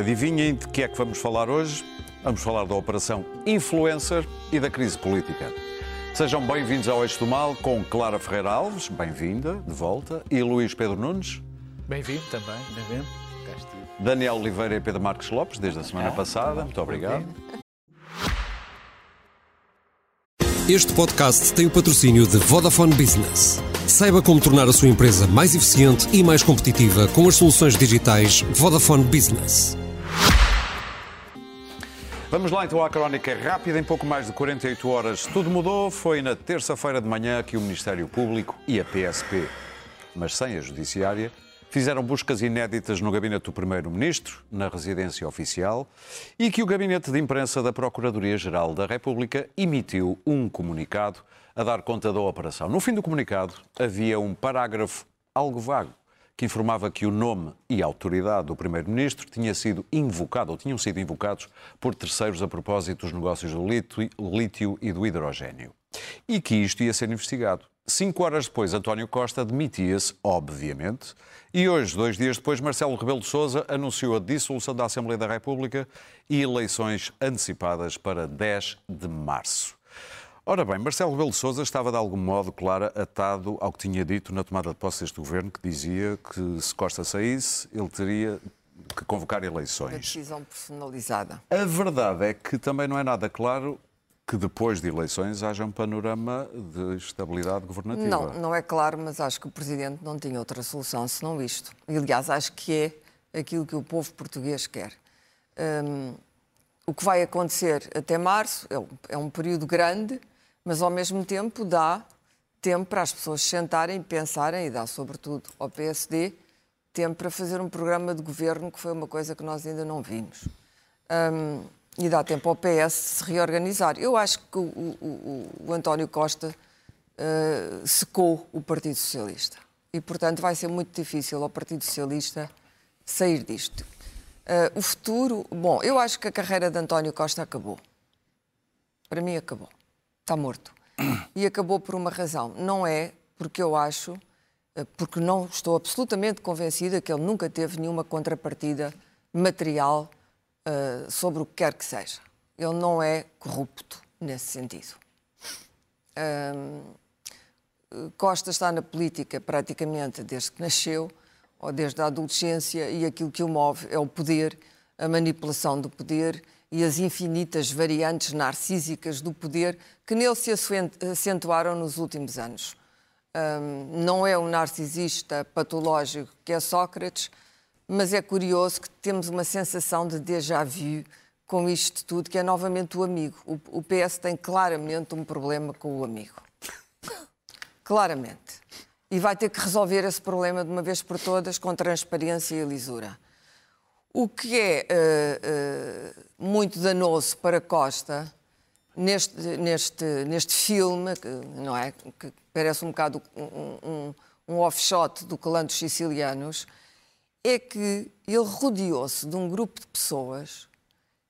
Adivinhem de que é que vamos falar hoje? Vamos falar da Operação Influencer e da crise política. Sejam bem-vindos ao Eixo do Mal com Clara Ferreira Alves, bem-vinda, de volta, e Luís Pedro Nunes. Bem-vindo também, bem-vindo. Daniel Oliveira e Pedro Marcos Lopes, desde a semana passada. Muito obrigado. Este podcast tem o patrocínio de Vodafone Business. Saiba como tornar a sua empresa mais eficiente e mais competitiva com as soluções digitais Vodafone Business. Vamos lá então à crónica rápida. Em pouco mais de 48 horas, tudo mudou. Foi na terça-feira de manhã que o Ministério Público e a PSP, mas sem a Judiciária, fizeram buscas inéditas no gabinete do Primeiro-Ministro, na residência oficial, e que o gabinete de imprensa da Procuradoria-Geral da República emitiu um comunicado a dar conta da operação. No fim do comunicado havia um parágrafo algo vago que informava que o nome e a autoridade do Primeiro-Ministro tinha sido invocado ou tinham sido invocados por terceiros a propósito dos negócios do lítio e do hidrogênio. E que isto ia ser investigado. Cinco horas depois, António Costa demitia-se, obviamente, e hoje, dois dias depois, Marcelo Rebelo de Sousa anunciou a dissolução da Assembleia da República e eleições antecipadas para 10 de março. Ora bem, Marcelo Rebelo de Sousa estava de algum modo, Clara, atado ao que tinha dito na tomada de posse deste governo, que dizia que se Costa saísse, ele teria que convocar eleições. Uma decisão personalizada. A verdade é que também não é nada claro que depois de eleições haja um panorama de estabilidade governativa. Não, não é claro, mas acho que o Presidente não tinha outra solução senão isto. Aliás, acho que é aquilo que o povo português quer. Um, o que vai acontecer até março é, é um período grande, mas ao mesmo tempo dá tempo para as pessoas sentarem pensarem, e dá sobretudo ao PSD, tempo para fazer um programa de governo, que foi uma coisa que nós ainda não vimos. Um, e dá tempo ao PS se reorganizar. Eu acho que o, o, o António Costa uh, secou o Partido Socialista e, portanto, vai ser muito difícil ao Partido Socialista sair disto. Uh, o futuro, bom, eu acho que a carreira de António Costa acabou. Para mim, acabou. Está morto. E acabou por uma razão. Não é porque eu acho, uh, porque não estou absolutamente convencida que ele nunca teve nenhuma contrapartida material uh, sobre o que quer que seja. Ele não é corrupto nesse sentido. Costa está na política praticamente desde que nasceu, ou desde a adolescência, e aquilo que o move é o poder, a manipulação do poder e as infinitas variantes narcísicas do poder que nele se acentuaram nos últimos anos. Um, não é um narcisista patológico que é Sócrates, mas é curioso que temos uma sensação de déjà vu com isto tudo, que é novamente o amigo. O, o PS tem claramente um problema com o amigo. claramente. E vai ter que resolver esse problema de uma vez por todas com transparência e lisura. O que é uh, uh, muito danoso para Costa neste, neste, neste filme, que, não é? que parece um bocado um, um, um offshot do clã dos sicilianos, é que ele rodeou-se de um grupo de pessoas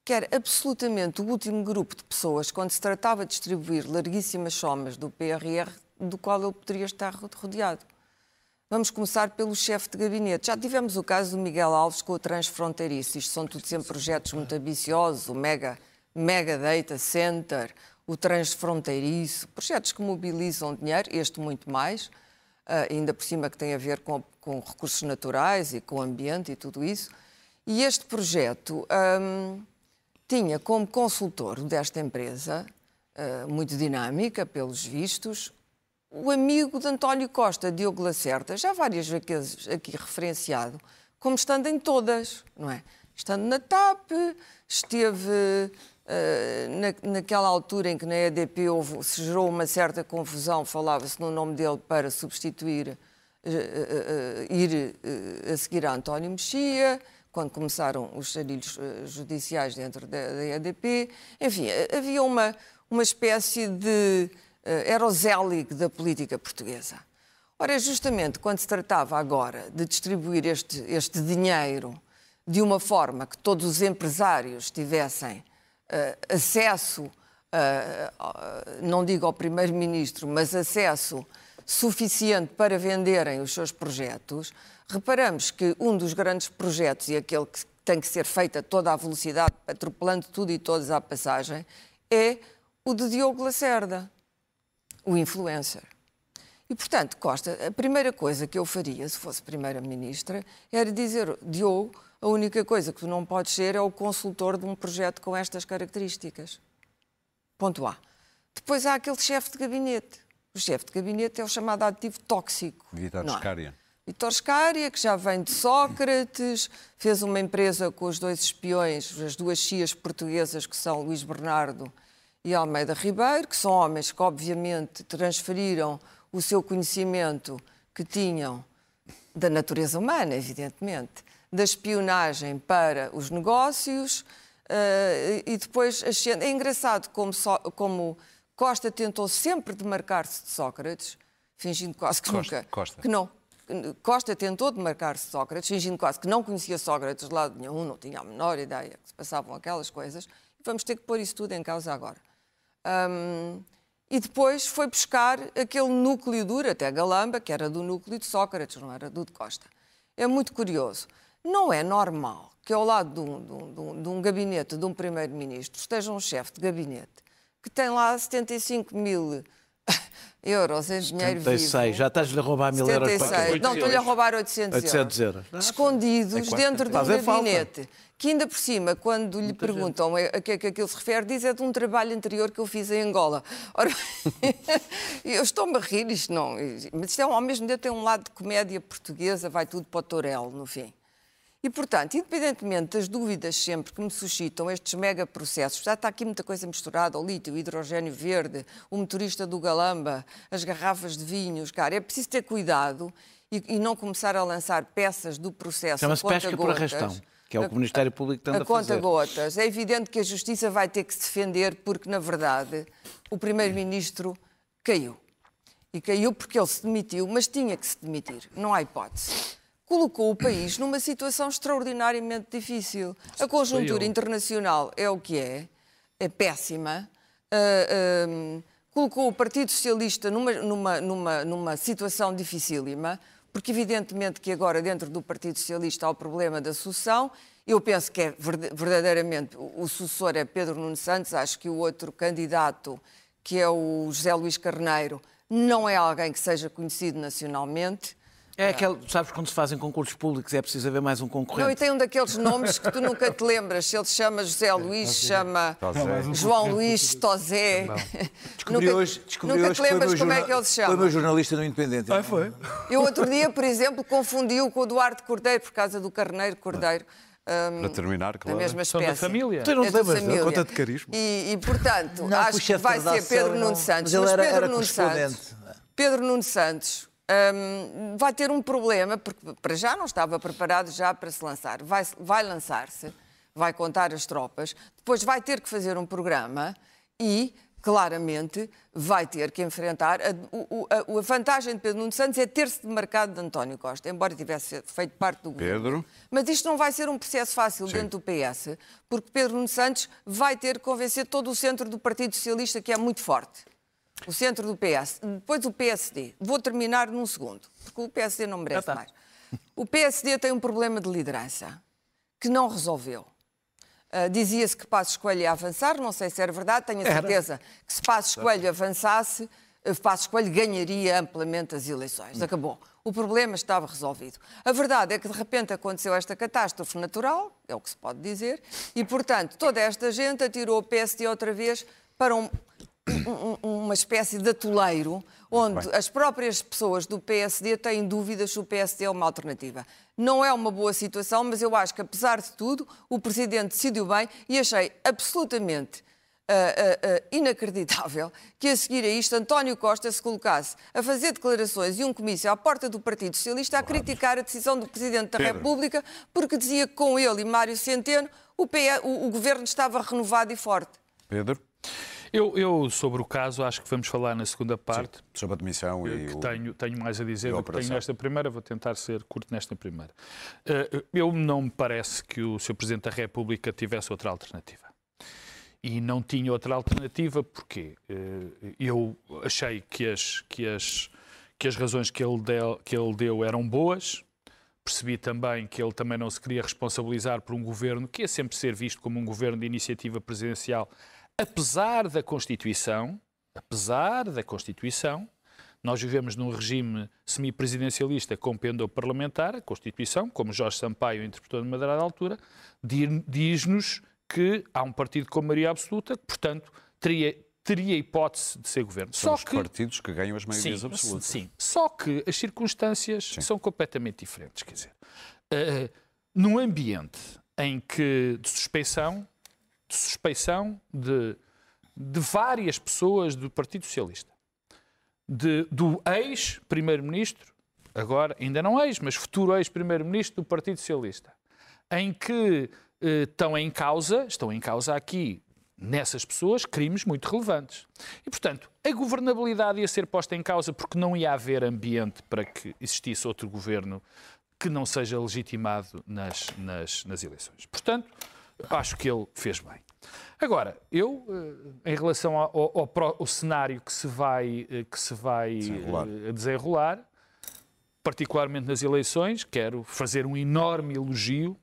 que era absolutamente o último grupo de pessoas, quando se tratava de distribuir larguíssimas somas do PRR, do qual ele poderia estar rodeado. Vamos começar pelo chefe de gabinete. Já tivemos o caso do Miguel Alves com o transfronteiriço. Isto são tudo sempre projetos muito ambiciosos, o Mega, Mega Data Center, o transfronteiriço, projetos que mobilizam dinheiro, este muito mais, ah, ainda por cima que tem a ver com, com, recursos naturais e com o ambiente e tudo isso. E este projeto tinha como consultor desta empresa, uh, muito dinâmica, pelos vistos, o amigo de António Costa, Diogo Lacerda, já várias vezes aqui referenciado, como estando em todas, não é? Estando na TAP, esteve eh, na, naquela altura em que na EDP houve, se gerou uma certa confusão, falava-se no nome dele para substituir, uh, uh, ir a seguir a António Mexia, quando começaram os sarilhos judiciais dentro da, da, EDP. Enfim, havia uma, uma espécie de uh, da política portuguesa. Ora, justamente quando se tratava agora de distribuir este, este dinheiro de uma forma que todos os empresários tivessem uh, acesso, uh, não digo ao Primeiro-Ministro, mas acesso suficiente para venderem os seus projetos, reparamos que um dos grandes projetos e aquele que tem que ser feita toda a velocidade, atropelando tudo e todos à passagem, é o de Diogo Lacerda, o influencer. E, portanto, Costa, a primeira coisa que eu faria, se fosse Primeira-Ministra, era dizer, Diogo, a única coisa que tu não podes ser é o consultor de um projeto com estas características. Ponto A. Depois há aquele chefe de gabinete. O chefe de gabinete é o chamado ativo tóxico. Vitor não é? Scária. Vitor Scária, que já vem de Sócrates, fez uma empresa com os dois espiões, as duas chias portuguesas, que são Luís Bernardo e Almeida Ribeiro, que são homens que, obviamente, transferiram o seu conhecimento que tinham da natureza humana, evidentemente, da espionagem para os negócios uh, e depois é engraçado como, so, como Costa tentou sempre demarcar-se de Sócrates, fingindo quase que Costa, nunca Costa. que não Costa tentou demarcar-se de Sócrates, fingindo quase que não conhecia Sócrates de lado nenhum, não tinha a menor ideia que se passavam aquelas coisas. Vamos ter que pôr isso tudo em causa agora. Um, e depois foi buscar aquele núcleo duro, até Galamba, que era do núcleo de Sócrates, não era do de Costa. É muito curioso. Não é normal que ao lado de um, de um, de um gabinete de um primeiro-ministro esteja um chefe de gabinete que tem lá 75 mil euros em dinheiro 76. vivo. Já estás-lhe a roubar mil euros para 76. quê? Não, estou-lhe a roubar 800, 800 euros. euros. Escondidos dentro de um Fazem falta. gabinete. Que ainda por cima, quando lhe perguntam a que é que aquilo se refere, diz é de um trabalho anterior que eu fiz em Angola. Ora, eu estou-me a rir, isto não. Mas isto é, ao mesmo tempo tem um lado de comédia portuguesa, vai tudo para o Torel, no fim. E, portanto, independentemente das dúvidas sempre que me suscitam estes megaprocessos, já está aqui muita coisa misturada, o lítio, o hidrogênio verde, o motorista do Galamba, as garrafas de vinhos, cara, é preciso ter cuidado e, e não começar a lançar peças do processo Chama-se a conta pesca por arrastão, que é o que o Ministério Público tenta a conta fazer. gotas. É evidente que a Justiça vai ter que se defender porque, na verdade, o Primeiro-Ministro caiu. E caiu porque ele se demitiu, mas tinha que se demitir, não há hipótese colocou o país numa situação extraordinariamente difícil. A conjuntura internacional é o que é, é péssima. Uh, uh, colocou o Partido Socialista numa, numa, numa, numa situação dificílima, porque evidentemente que agora dentro do Partido Socialista há o problema da sucessão. Eu penso que é verdadeiramente o sucessor é Pedro Nuno Santos, acho que o outro candidato, que é o José Luís Carneiro, não é alguém que seja conhecido nacionalmente. É aquele, sabes, quando se fazem concursos públicos é preciso haver mais um concorrente. Não, e tem um daqueles nomes que tu nunca te lembras. Se ele se chama José Luís, se chama Tosé. João Luís Tosé. Descobri nunca, hoje, descobri nunca hoje te foi lembras como é que ele se Foi chama. meu jornalista no Independente. Ah, foi? Eu outro dia, por exemplo, confundi-o com o Duarte Cordeiro, por causa do Carneiro Cordeiro. hum, Para terminar, da claro. mesma São espécie. da família. Tu não É te da lembras família. Conta de carisma. E, e, portanto, Não, acho que vai ser Pedro Nuno Santos. mas ele era- Pedro era Nuno correspondente. Santos, Pedro Nuno Santos hum, vai ter um problema, porque para já não estava preparado já para se lançar. Vai, vai lançar-se, vai contar as tropas, depois vai ter que fazer um programa e claramente vai ter que enfrentar. A, a- a vantagem de Pedro Nuno Santos é ter-se demarcado de António Costa, embora tivesse feito parte do governo. Pedro. Mas isto não vai ser um processo fácil dentro do PS, porque Pedro Nuno Santos vai ter que convencer todo o centro do Partido Socialista, que é muito forte. O centro do PS. Depois o PSD. Vou terminar num segundo, porque o PSD não merece tá. mais. O PSD tem um problema de liderança que não resolveu. Ah, Dizia-se que Passos Coelho ia avançar, não sei se era verdade, tenho a certeza que se Passos Coelho avançasse, eh, Passos Coelho ganharia amplamente as eleições. Acabou. O problema estava resolvido. A verdade é que de repente aconteceu esta catástrofe natural, é o que se pode dizer, e portanto toda esta gente atirou o PSD outra vez para um, um- um- uma espécie de atoleiro onde as próprias pessoas do PSD têm dúvidas se o PSD é uma alternativa. Não é uma boa situação, mas eu acho que, apesar de tudo, o Presidente decidiu bem e achei absolutamente ah, ah, ah, inacreditável que a seguir a isto António Costa se colocasse a fazer declarações e um comício à porta do Partido Socialista a criticar a decisão do Presidente da Pedro. República porque dizia que com ele e Mário Centeno o, PE o- o governo estava renovado e forte. Pedro, Eu, eu, sobre o caso, acho que vamos falar na segunda parte. sobre a demissão e que o... tenho, tenho mais a dizer do que tenho nesta primeira, vou tentar ser curto nesta primeira. Eh, Eu não me parece que o Sr. Presidente da República tivesse outra alternativa. E não tinha outra alternativa porque eh, eu achei que as, que as, que as razões que ele, deu, que ele deu eram boas, Percebi também que ele também não se queria responsabilizar por um governo que ia sempre ser visto como um governo de iniciativa presidencial, apesar da Constituição, apesar da Constituição, nós vivemos num regime semipresidencialista com pendor parlamentar, a Constituição, como Jorge Sampaio interpretou de uma dada altura, di- diz-nos que há um partido com maioria absoluta, que, portanto, teria, teria hipótese de ser governo. São Só os que partidos que ganham as maiorias Sim, absolutas. sim. Só que as circunstâncias são completamente diferentes. Quer dizer, eh, num ambiente em que de suspeição, de suspeição de, de várias pessoas do Partido Socialista, de- do ex-primeiro-ministro, agora ainda não ex, mas futuro ex-primeiro-ministro do Partido Socialista, em que eh, estão em causa, estão em causa aqui nessas pessoas crimes muito relevantes. E, portanto, a governabilidade ia ser posta em causa porque não ia haver ambiente para que existisse outro governo que não seja legitimado nas, nas, nas eleições. Portanto, acho que ele fez bem. Agora, eu, eh, em relação ao, ao- ao ao cenário que se vai, eh, que se vai Desenrolar. eh, desenrolar, particularmente nas eleições, quero fazer um enorme elogio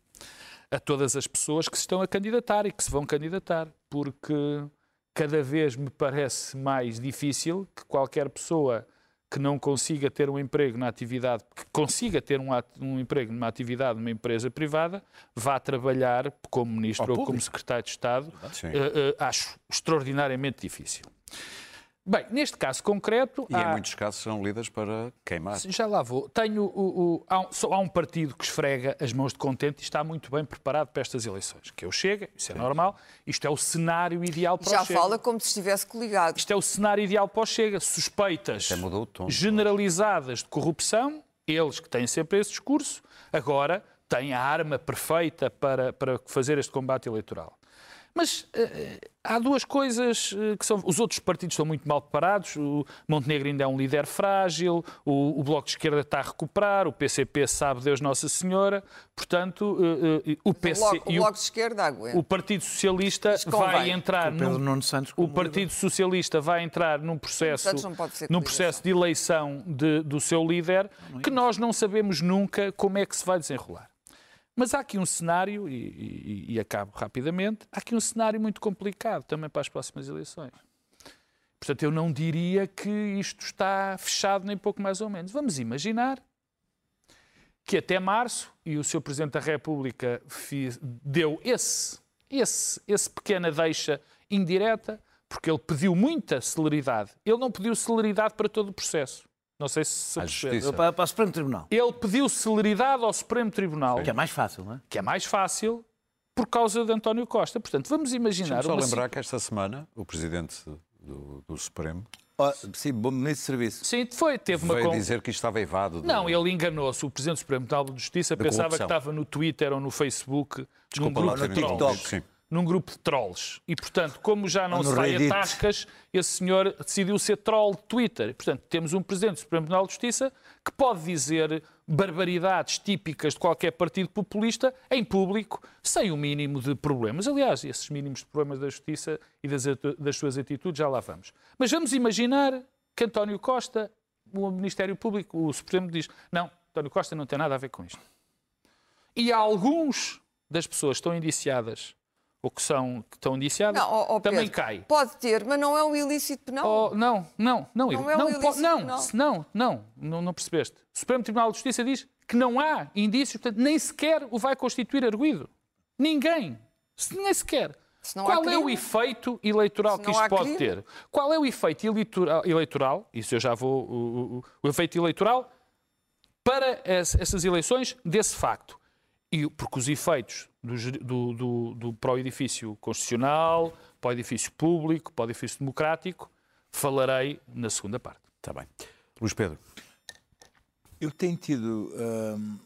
a todas as pessoas que se estão a candidatar e que se vão candidatar, porque cada vez me parece mais difícil que qualquer pessoa que não consiga ter um emprego na atividade, que consiga ter um, um emprego numa atividade numa empresa privada, vá trabalhar como ministro ou como secretário de Estado, eh, eh, acho extraordinariamente difícil. Bem, neste caso concreto, E há... em muitos casos são lidas para queimar. Já lá vou. Tenho o, o- há, um, só há um partido que esfrega as mãos de contente e está muito bem preparado para estas eleições. Que é o Chega, isso é normal. Isto é o cenário ideal para Já o Chega. fala como se estivesse coligado. Isto é o cenário ideal para o Chega. Suspeitas Até mudou o tom. generalizadas de corrupção, eles que têm sempre esse discurso, agora têm a arma perfeita para, para fazer este combate eleitoral. Mas eh, há duas coisas eh, que são. Os outros partidos estão muito mal preparados. O Montenegro ainda é um líder frágil, o, o Bloco de Esquerda está a recuperar, o PCP sabe Deus Nossa Senhora. Portanto, eh, eh, o, PC, Bloco, o e o- bloco de esquerda aguenta. o Partido Socialista vai entrar o Pedro num, Santos o Partido Socialista vai entrar num processo num processo de eleição de- do seu líder que nós não sabemos nunca como é que se vai desenrolar. Mas há aqui um cenário, e, e- e acabo rapidamente, há aqui um cenário muito complicado também para as próximas eleições. Portanto, eu não diria que isto está fechado nem pouco mais ou menos. Vamos imaginar que até março, e o Sr. Presidente da República deu esse, esse, esse pequena deixa indireta, porque ele pediu muita celeridade. Ele não pediu celeridade para todo o processo. Não sei se se. Para, para o Supremo Tribunal. Ele pediu celeridade ao Supremo Tribunal, Que é mais fácil, não é? que é mais fácil, por causa de António Costa. Portanto, vamos imaginar Deixa-me só lembrar que esta semana o Presidente do, do Supremo Ó, sim, bom ministro de serviço. Sim, foi, teve uma veio dizer que isto estava evado. do- Não, ele enganou-se. O Presidente do Supremo Tribunal de Justiça Da pensava que corrupção. estava no Twitter ou no Facebook num Desculpa lá grupo ter de no trolls. Num grupo de trolls. E, portanto, como já não Ou no se vai a Reddit. tascas, esse senhor decidiu ser troll de Twitter. E, portanto, temos um Presidente do Supremo Tribunal de Justiça que pode dizer barbaridades típicas de qualquer partido populista em público, sem o mínimo de problemas. Aliás, esses mínimos de problemas da Justiça e das, das suas atitudes já lá vamos. Mas vamos imaginar que António Costa, o Ministério Público, o Supremo diz: não, António Costa não tem nada a ver com isto. E há alguns das pessoas que estão indiciadas ou que, são, que estão indiciadas Não, ó- ó também Pedro, cai. Pode ter, mas não é um ilícito penal. Oh, não, não, não, Não é um não, ilícito po- não, não, não, não, não percebeste. O Supremo Tribunal de Justiça diz que não há indícios, portanto, nem sequer o vai constituir arguído. Ninguém. Nem sequer. Se Qual é o efeito eleitoral que isto pode crime. ter? Qual é o efeito eleitoral, eleitoral isso eu já vou, o, o- o efeito eleitoral para es- essas eleições desse facto? E, porque os efeitos do, do, do, do- para o edifício constitucional, para o edifício público, para o edifício democrático, falarei na segunda parte. Está bem. Luís Pedro, Eu tenho tido hum,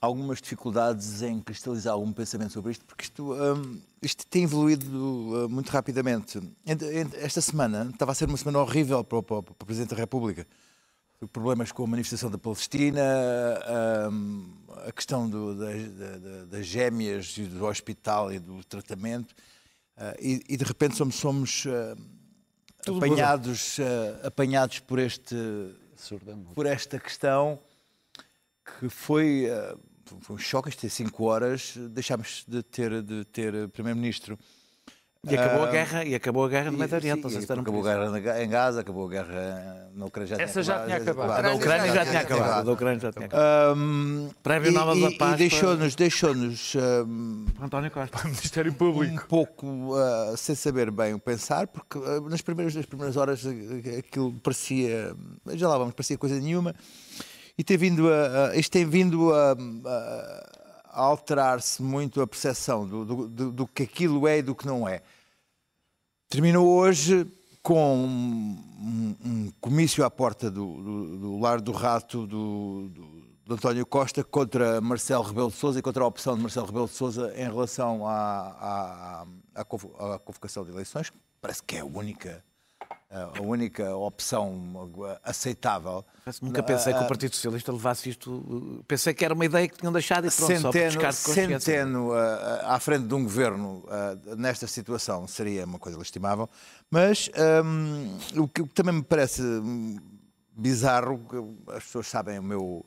algumas dificuldades em cristalizar algum pensamento sobre isto, porque isto, hum, isto tem evoluído uh, muito rapidamente. Ent- ent- Esta semana estava a ser uma semana horrível para o, para o- para o Presidente da República. Problemas com a manifestação da Palestina, a questão do- das, da- da- das gêmeas e do hospital e do tratamento. Uh, e, e de repente somos, somos uh, apanhados, uh, apanhados por este por esta questão que foi, foi um choque, isto é cinco horas, deixámos de ter, de ter primeiro-ministro. E acabou a Ah, guerra, e acabou a guerra no Médio Oriente. Sim, não sei se acabou a guerra em Gaza, acabou a guerra na Ucrânia. Já Essa já tinha acabado. A da Ucrânia já tinha acabado. A da Ucrânia já tinha acabado. Um, Prémio Nobel da Paz E deixou-nos, deixou-nos um, António Costa. Ministério um Público. pouco uh, sem saber bem o pensar, porque uh, nas, primeiras, nas primeiras horas uh, aquilo parecia, já lá vamos, parecia coisa nenhuma, e tem vindo a, a- isto tem vindo a alterar-se muito a percepção do, do, do- do que aquilo é e do que não é. Terminou hoje com um, um comício à porta do, do, do Lar do Rato do, do- António Costa contra Marcelo Rebelo de Sousa e contra a opção de Marcelo Rebelo de Sousa em relação à, à, à convo- à convocação de eleições, parece que é a única, a única opção aceitável. Nunca pensei que o Partido Socialista levasse isto. Pensei que era uma ideia que tinham deixado e pronto, só Centeno, consciência. Centeno ah, ah, à frente de um governo ah, nesta situação seria uma coisa lastimável, mas o, que, o que também me parece hum, bizarro, que as pessoas sabem o meu,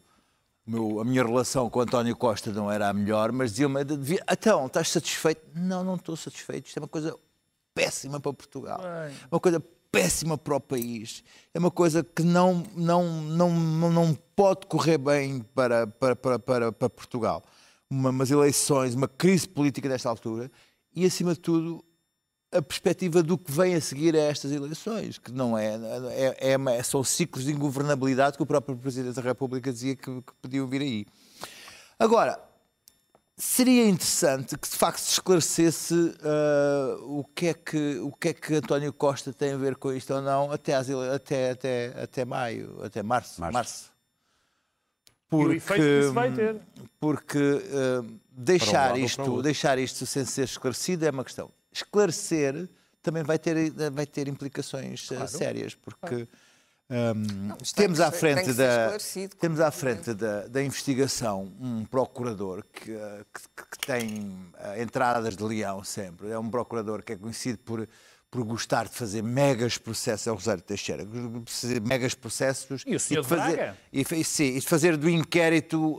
meu- a minha relação com o António Costa não era a melhor, mas diziam-me, devia- então, estás satisfeito? Não, não estou satisfeito, isto é uma coisa péssima para Portugal, uma coisa péssima para o país, é uma coisa que não, não, não, não, pode correr bem para, para, para, para, para Portugal. Uma, umas eleições, uma crise política desta altura e, acima de tudo, a perspectiva do que vem a seguir a estas eleições, que não é, é, é uma- são ciclos de ingovernabilidade que o próprio Presidente da República dizia que, que podiam vir aí. Agora, seria interessante que de facto se esclarecesse ah, o, que é que, o que é que António Costa tem a ver com isto ou não até, às até, até, até maio, até março. Março. E o efeito que isso vai ter. Porque um deixar, o isto, deixar isto sem ser esclarecido é uma questão. Esclarecer também vai ter, vai ter implicações ah, sérias, porque isto tem temos à frente ser da temos à frente da, da investigação um procurador que, eh, que- que tem eh, entradas de leão sempre. É um procurador que é conhecido por, por gostar de fazer megas processos. É o Rosário Teixeira. de fazer megas processos. E o senhor de de fazer, Braga? E, sim, e de fazer do inquérito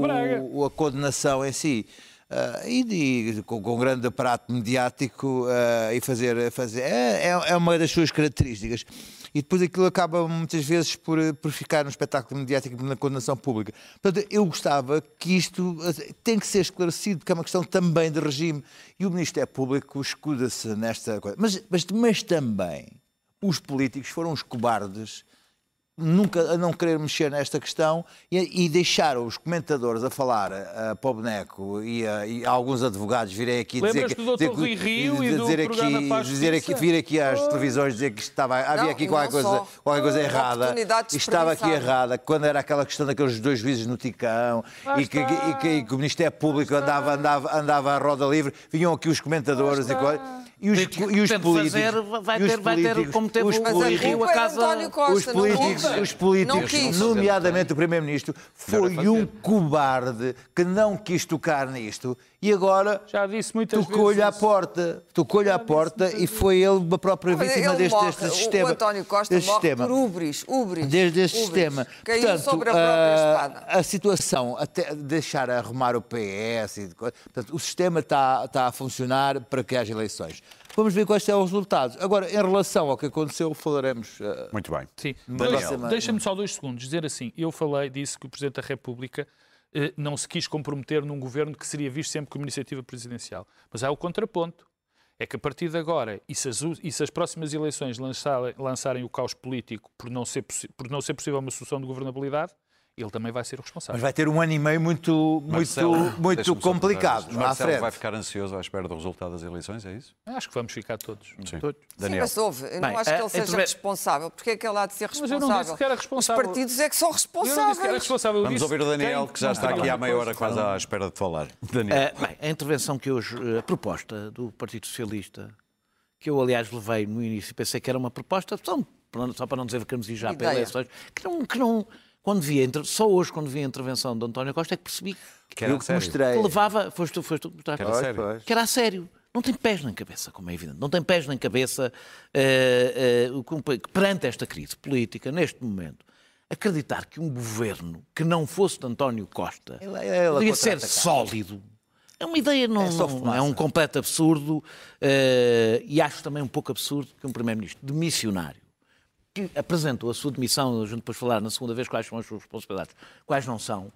Braga. o, o- a condenação em si. Ah, e de- com, com grande aparato mediático ah, e fazer, fazer é, é- é uma das suas características. E depois aquilo acaba muitas vezes por, por ficar no espetáculo mediático na condenação pública. Portanto, eu gostava que isto ah, tem que ser esclarecido, porque é uma questão também de regime. E o Ministério Público escuda-se nesta coisa. Mas, mas, mas também os políticos foram os cobardes nunca a não querer mexer nesta questão e, e deixar os comentadores a falar a, para o boneco e, a- e alguns advogados virem aqui dizer que, do Dr. dizer que- Rui Rio e do dizer aqui, Paz dizer aqui, vir aqui às televisões dizer que estava havia Não, aqui qualquer coisa, só. qualquer coisa errada e estava aqui errada quando era aquela questão daqueles dois juízes no Ticão e que, e que- e que o Ministério Público andava, andava, andava à roda livre vinham aqui os comentadores e, coisa, e os, e os políticos fazer, vai e os ter- vai ter políticos- como teve os o- a Rio casa- Costa, os políticos, os políticos nomeadamente o Primeiro-Ministro, foi um cobarde que não quis tocar nisto e agora Já disse muitas tocou-lhe à porta, tocou-lhe à porta e foi ele a própria vítima ele deste, morre, deste sistema. O António Costa deste morre sistema. por ubris, ubris. Desde este ubris. sistema. Caiu Portanto, sobre a própria ah, espada. a situação, até deixar arrumar o PS, e portanto, o sistema está, está a funcionar para que haja eleições. Vamos ver quais são os resultados. Agora, em relação ao que aconteceu, falaremos. ah, Muito bem. Sim. Deixa-me só dois segundos dizer assim. Eu falei, disse que o Presidente da República não se quis comprometer num governo que seria visto sempre como iniciativa presidencial. Mas há o contraponto. É que a partir de agora, e se as, e se as próximas eleições lançarem, lançarem o caos político por não, ser, por não ser possível uma solução de governabilidade, ele também vai ser o responsável. Mas vai ter um ano e meio muito, Marcelo, muito, muito complicado. Marcelo vai ficar ansioso à espera do resultado das eleições, é isso? Acho que vamos ficar todos. Sim. todos. Sim, Daniel. mas houve. Eu não Bem, acho que a- ele seja interve- responsável. Porque é que ele há de ser eu não responsável? disse que era responsável. Os partidos é que são Eu não disse que era responsáveis. responsável. eu Vamos disse ouvir o Daniel, que já está aqui há meia hora quase à espera de falar. Daniel. Eh, bem, a intervenção que hoje, eh, a proposta do Partido Socialista, que eu aliás levei no início, pensei que era uma proposta, só, só para não dizer que queremos ir já para eleições, que não, que não quando vi, inter- só hoje quando vi a intervenção de António Costa é que percebi Que era Eu a que sério. mostrei. que levava, foste tu, foste tu que mostraste. Que era sério. Pois. que era a sério. Não tem pés nem cabeça, como é evidente. Não tem pés nem cabeça o que- perante esta crise política, neste momento. acreditar que um governo que não fosse de António Costa Ele- ele poderia ser contra-atacar. sólido é uma ideia, não, É não- é um completo absurdo eh, e acho também um pouco absurdo que um Primeiro-Ministro de missionário que apresentou a sua demissão, a gente depois falar na segunda vez quais são as suas responsabilidades, quais não são,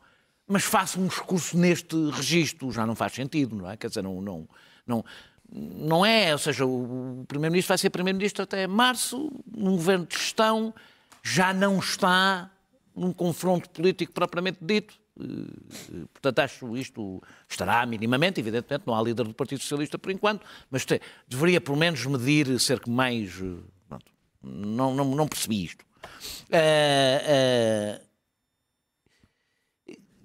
mas faça um discurso neste registro, já não faz sentido, não é? Quer dizer, não, não, não, não é, ou seja, o Primeiro-Ministro vai ser Primeiro-Ministro até março, num governo de gestão, já não está num confronto político propriamente dito. Eh, Portanto, acho isto estará minimamente, evidentemente, não há líder do Partido Socialista por enquanto, mas te- deveria pelo menos medir cerca mais. Não, não, não percebi isto. Eh, eh,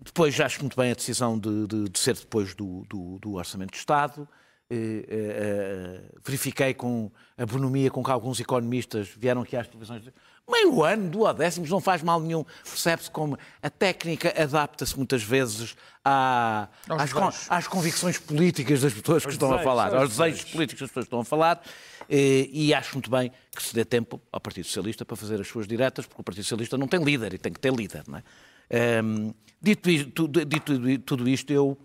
depois, acho muito bem a decisão de, de- de ser depois do, do- do Orçamento de Estado. Eh, eh, eh, verifiquei com a bonomia com que alguns economistas vieram aqui às televisões. Meio ano, duodécimos, não faz mal nenhum. Percebe-se como a técnica adapta-se muitas vezes à- às, con- às convicções políticas das pessoas que estão a desejos, falar, aos desejos desejos. políticos que as pessoas estão a falar. eh, E acho muito bem que se dê tempo ao Partido Socialista para fazer as suas diretas, porque o Partido Socialista não tem líder e tem que ter líder. Não é? Ehm, dito, isto, tudo- dito tudo isto, eu,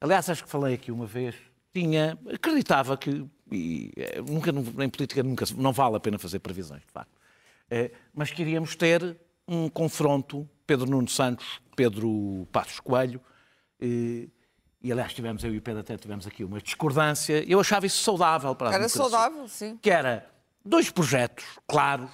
aliás, acho que falei aqui uma vez, tinha, acreditava que, e, eh, nunca, em política nunca, não vale a pena fazer previsões, de facto, Eh, mas queríamos ter um confronto, Pedro Nuno Santos, Pedro Passos Coelho, eh, e aliás tivemos, eu e o Pedro até tivemos aqui uma discordância, eu achava isso saudável para a Era saudável, sim. que era dois projetos claros,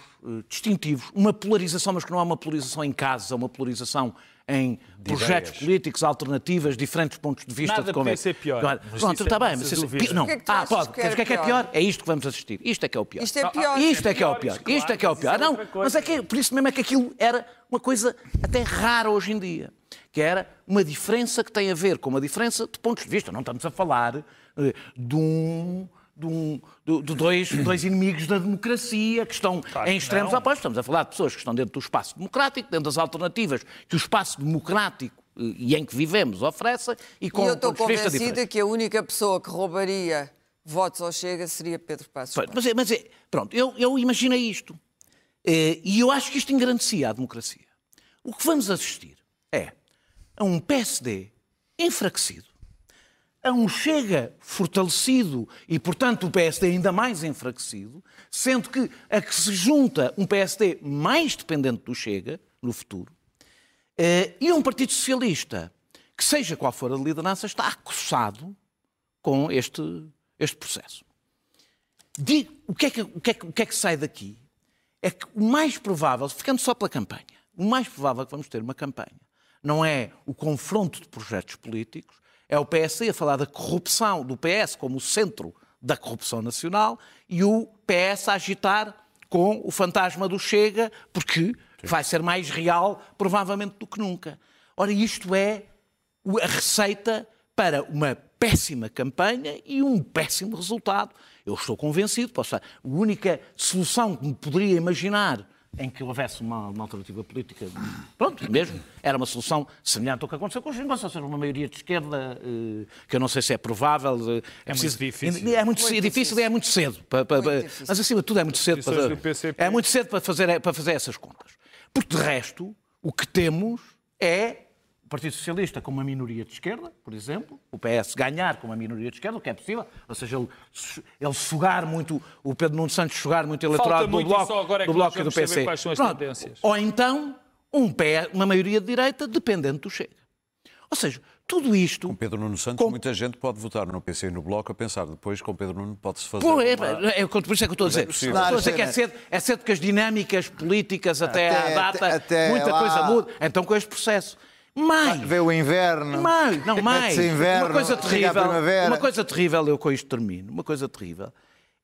distintivos, uma polarização, mas que não há uma polarização em casos, é uma polarização em projetos ideias. políticos, alternativas, diferentes pontos de vista. Nada de como é. ser pior. Claro. Pronto, isso é está bem, mas isso- dúvida. não. Que é que ah, pode. o que é que é pior? pior? É isto que vamos assistir. Isto é que é o pior. Isto é pior. Isto é que é o pior, isto, Isto é que é o pior. é Não, mas é que por isso mesmo é que aquilo era uma coisa até rara hoje em dia, que era uma diferença que tem a ver com uma diferença de pontos de vista. Não estamos a falar eh, de um de, um- de- de dois, dois inimigos da democracia que estão Claro em extremos opostos. Estamos a falar de pessoas que estão dentro do espaço democrático, dentro das alternativas que o espaço democrático eh, e em que vivemos oferece e com E eu estou convencida que a única pessoa que roubaria votos ao Chega seria Pedro Passos Coelho. Mas, é, mas é, pronto, eu, eu imaginei isto. Eh, E eu acho que isto engrandecia a democracia. O que vamos assistir é a um PSD enfraquecido, a um Chega fortalecido e, portanto, o PSD ainda mais enfraquecido, sendo que a que se junta um PSD mais dependente do Chega, no futuro, eh, e um Partido Socialista que, seja qual for a liderança, está acossado com este, este processo. Di- o, que é que, o, que é que, o que é que sai daqui? É que o mais provável, ficando só pela campanha, o mais provável que vamos ter uma campanha não é o confronto de projetos políticos, é o PSD a falar da corrupção do PS como o centro da corrupção nacional e o PS a agitar com o fantasma do Chega, porque vai ser mais real, provavelmente, do que nunca. Ora, isto é a receita para uma péssima campanha e um péssimo resultado. Eu estou convencido, posso estar, a única solução que me poderia imaginar em que houvesse uma, uma alternativa política, pronto, mesmo, era uma solução semelhante ao que aconteceu com os gringos, ou seja, uma maioria de esquerda, eh, que eu não sei se é provável. eh, É muito difícil. É muito, Muito difícil, difícil. e é muito cedo. para- para- Muito para- mas acima de tudo é muito cedo para é muito cedo para fazer, para fazer essas contas. Porque de resto, o que temos é Partido Socialista com uma minoria de esquerda, por exemplo, o PS ganhar com uma minoria de esquerda, o que é possível, ou seja, ele, ele sugar muito, o Pedro Nuno Santos sugar muito eleitorado do muito Bloco, só agora é do que bloco e do PC. quais são as Pronto. tendências. Ou então, um pé, uma maioria de direita dependente do Chega. Ou seja, tudo isto... Com Pedro Nuno Santos, Com- muita gente pode votar no PC e no Bloco a pensar depois com Pedro Nuno pode-se fazer. Pô, é, uma- é, é, por isso é que eu estou a dizer. possível. estou a dizer que é cedo, é cedo porque as dinâmicas políticas até, Até- à data, até muita lá. coisa muda. Então com este processo. Mais, Vê o inverno. mais, não mais. Inverno, uma coisa terrível, uma coisa terrível, eu com isto termino, uma coisa terrível,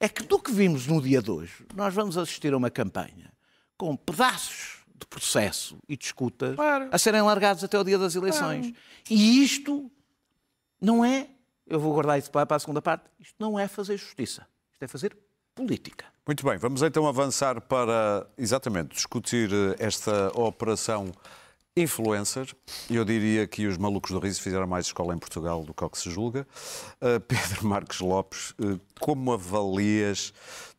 é que do que vimos no dia de hoje, nós vamos assistir a uma campanha com pedaços de processo e de escutas Claro. a serem largados até o dia das eleições. E isto não é, eu vou guardar isso para para a segunda parte, isto não é fazer justiça, isto é fazer política. Muito bem, vamos então avançar para exatamente discutir esta operação influencer. Eu diria que os malucos do riso fizeram mais escola em Portugal do que ao que se julga. Uh, Pedro Marques Lopes, uh, como avalias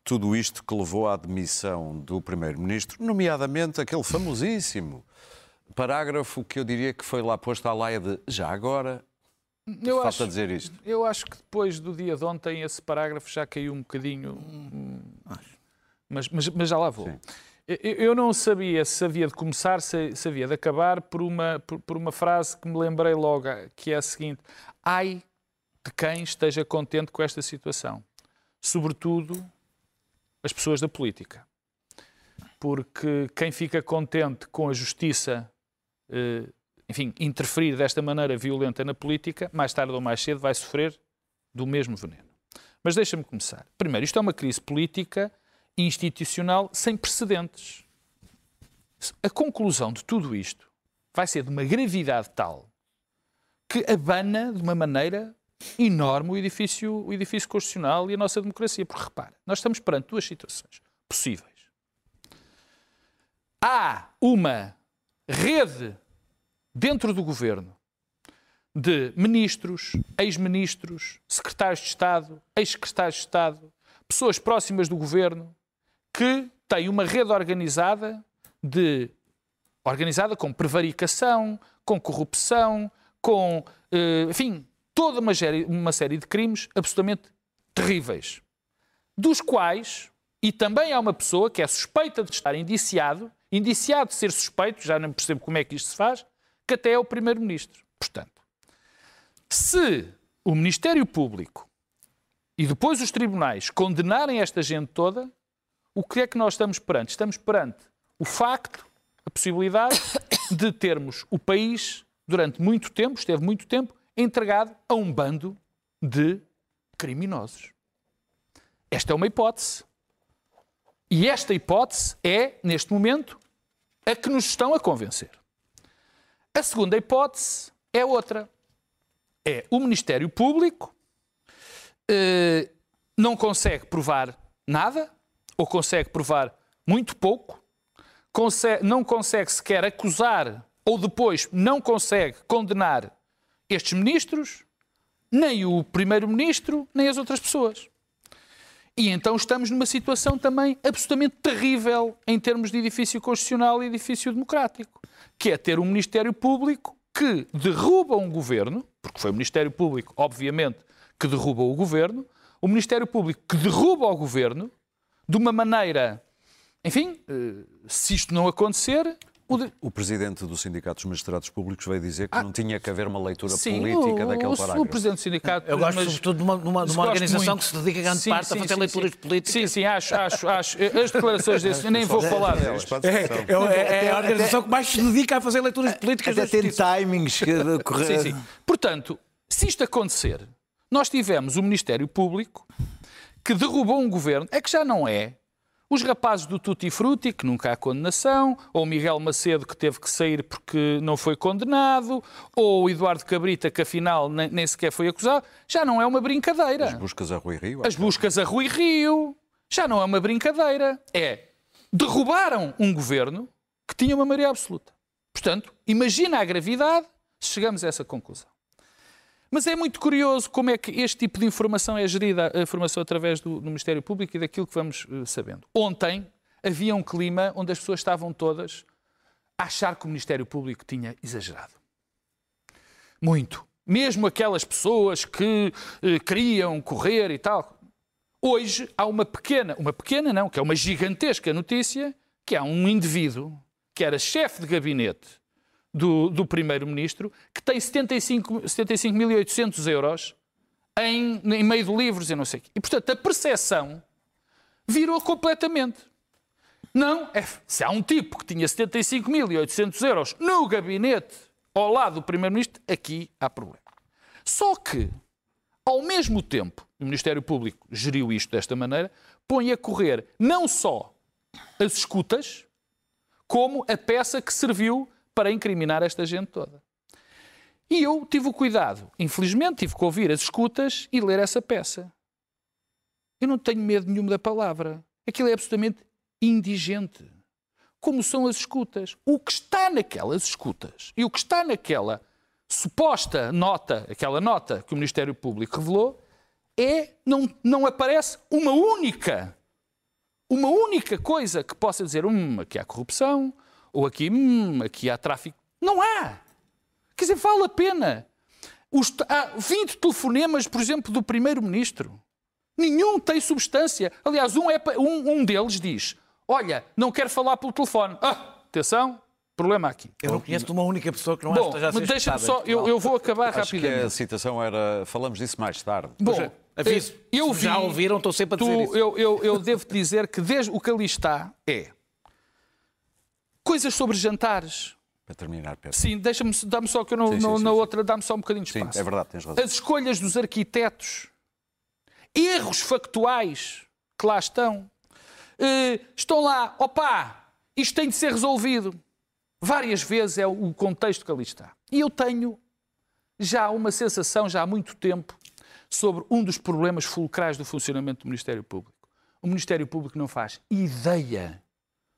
tudo isto que levou à demissão do Primeiro-Ministro, nomeadamente aquele famosíssimo parágrafo que eu diria que foi lá posto à laia de já agora. Eu Falta acho, dizer isto. Eu acho que depois do dia de ontem esse parágrafo já caiu um bocadinho. Mas, mas, mas já lá vou. Sim. Eu- não sabia se havia de começar, se, havia de acabar por uma, por, por uma frase que me lembrei logo, que é a seguinte: Ai de quem esteja contente com esta situação. Sobretudo as pessoas da política. Porque quem fica contente com a justiça, eh, enfim, interferir desta maneira violenta na política, mais tarde ou mais cedo vai sofrer do mesmo veneno. Mas deixa-me começar. Primeiro, isto é uma crise política institucional sem precedentes. A conclusão de tudo isto vai ser de uma gravidade tal que abana de uma maneira enorme o edifício, o edifício constitucional e a nossa democracia. Porque repara, nós estamos perante duas situações possíveis. Há uma rede dentro do governo de ministros, ex-ministros, secretários de Estado, ex-secretários de Estado, pessoas próximas do governo que têm uma rede organizada de organizada com prevaricação, com corrupção, com, eh, enfim, toda uma uma série de crimes absolutamente terríveis, dos quais, e também há uma pessoa que é suspeita de estar indiciado, indiciado de ser suspeito, já não percebo como é que isto se faz, que até é o Primeiro-Ministro. Portanto, se o Ministério Público e depois os tribunais condenarem esta gente toda, o que é que nós estamos perante? Estamos perante o facto, a possibilidade de termos o país, durante muito tempo, esteve muito tempo, entregado a um bando de criminosos. Esta é uma hipótese. E esta hipótese é, neste momento, a que nos estão a convencer. A segunda hipótese é outra. É o Ministério Público eh, não consegue provar nada, ou consegue provar muito pouco, não consegue sequer acusar, ou depois não consegue condenar estes ministros, nem o Primeiro-Ministro, nem as outras pessoas. E então estamos numa situação também absolutamente terrível em termos de edifício constitucional e edifício democrático, que é ter um Ministério Público que derruba um governo, porque foi o Ministério Público, obviamente, que derruba o governo, o Ministério Público que derruba o governo de uma maneira, enfim, eh, se isto não acontecer, o de- O presidente do Sindicato dos Magistrados Públicos veio dizer que não tinha que haver uma leitura Ah, Sim, política o, daquele parágrafo. o presidente do sindicato. Eu gosto, mas- sobretudo, de uma, de uma- de uma organização muito. que se dedica grande Sim, parte sim, a fazer sim, leituras sim. políticas. Sim, sim, acho, acho, acho. As declarações desse, eu nem vou falar delas. É, é- é a organização que mais se dedica a fazer leituras políticas Até tem timings que de correr. Sim, sim. Portanto, se isto acontecer, nós tivemos o Ministério Público que derrubou um governo, é que já não é os rapazes do Tutti Frutti, que nunca há condenação, ou o Miguel Macedo, que teve que sair porque não foi condenado, ou o Eduardo Cabrita, que afinal nem, nem sequer foi acusado, já não é uma brincadeira. As buscas a Rui Rio. As buscas a Rui Rio já não é uma brincadeira. É derrubaram um governo que tinha uma maioria absoluta. Portanto, imagina a gravidade se chegamos a essa conclusão. Mas é muito curioso como é que este tipo de informação é gerida, a informação através do, do Ministério Público e daquilo que vamos eh, sabendo. Ontem havia um clima onde as pessoas estavam todas a achar que o Ministério Público tinha exagerado. Muito. Mesmo aquelas pessoas que eh, queriam correr e tal. Hoje há uma pequena, uma pequena não, que é uma gigantesca notícia, que há um indivíduo que era chefe de gabinete do, do primeiro-ministro, que tem 75 75.800 euros em, em meio de livros e não sei o quê. E, portanto, a percepção virou completamente. Não, é, se há um tipo que tinha 75.800 euros no gabinete ao lado do Primeiro-Ministro, aqui há problema. Só que, ao mesmo tempo, o Ministério Público geriu isto desta maneira, põe a correr não só as escutas, como a peça que serviu para incriminar esta gente toda. E eu tive o cuidado, infelizmente, tive que ouvir as escutas e ler essa peça. Eu não tenho medo nenhum da palavra. Aquilo é absolutamente indigente. como são as escutas. O que está naquelas escutas e o que está naquela suposta nota, aquela nota que o Ministério Público revelou, é não, não aparece uma única, uma única coisa que possa dizer, hum, aqui há corrupção, ou aqui, hum, aqui há tráfico. Não há. Quer dizer, vale a pena. Os, há 20 telefonemas, por exemplo, do Primeiro-Ministro. Nenhum tem substância. Aliás, um, é, um, um deles diz: Olha, não quero falar pelo telefone. Ah, atenção, problema aqui. Eu não conheço uma única pessoa que não Bom, esteja a ser mas deixa-me só, eu, eu vou acabar Acho que a rapidamente. citação era. Falamos disso mais tarde. Bom, Aviso. eu vi, já ouviram, estou sempre a tu- dizer isso. Eu, eu, eu devo dizer que desde o que ali está é coisas sobre jantares. Para terminar, Pedro. Sim, deixa-me, dá-me só que eu não, Sim, sim, não- sim, na sim. outra, dá-me só um bocadinho de Sim, espaço. é verdade, tens razão. As escolhas dos arquitetos, erros factuais que lá estão, Eh, estão lá, opá, isto tem de ser resolvido. Várias vezes é o contexto que ali está. E eu tenho já uma sensação, já há muito tempo, sobre um dos problemas fulcrais do funcionamento do Ministério Público. O Ministério Público não faz ideia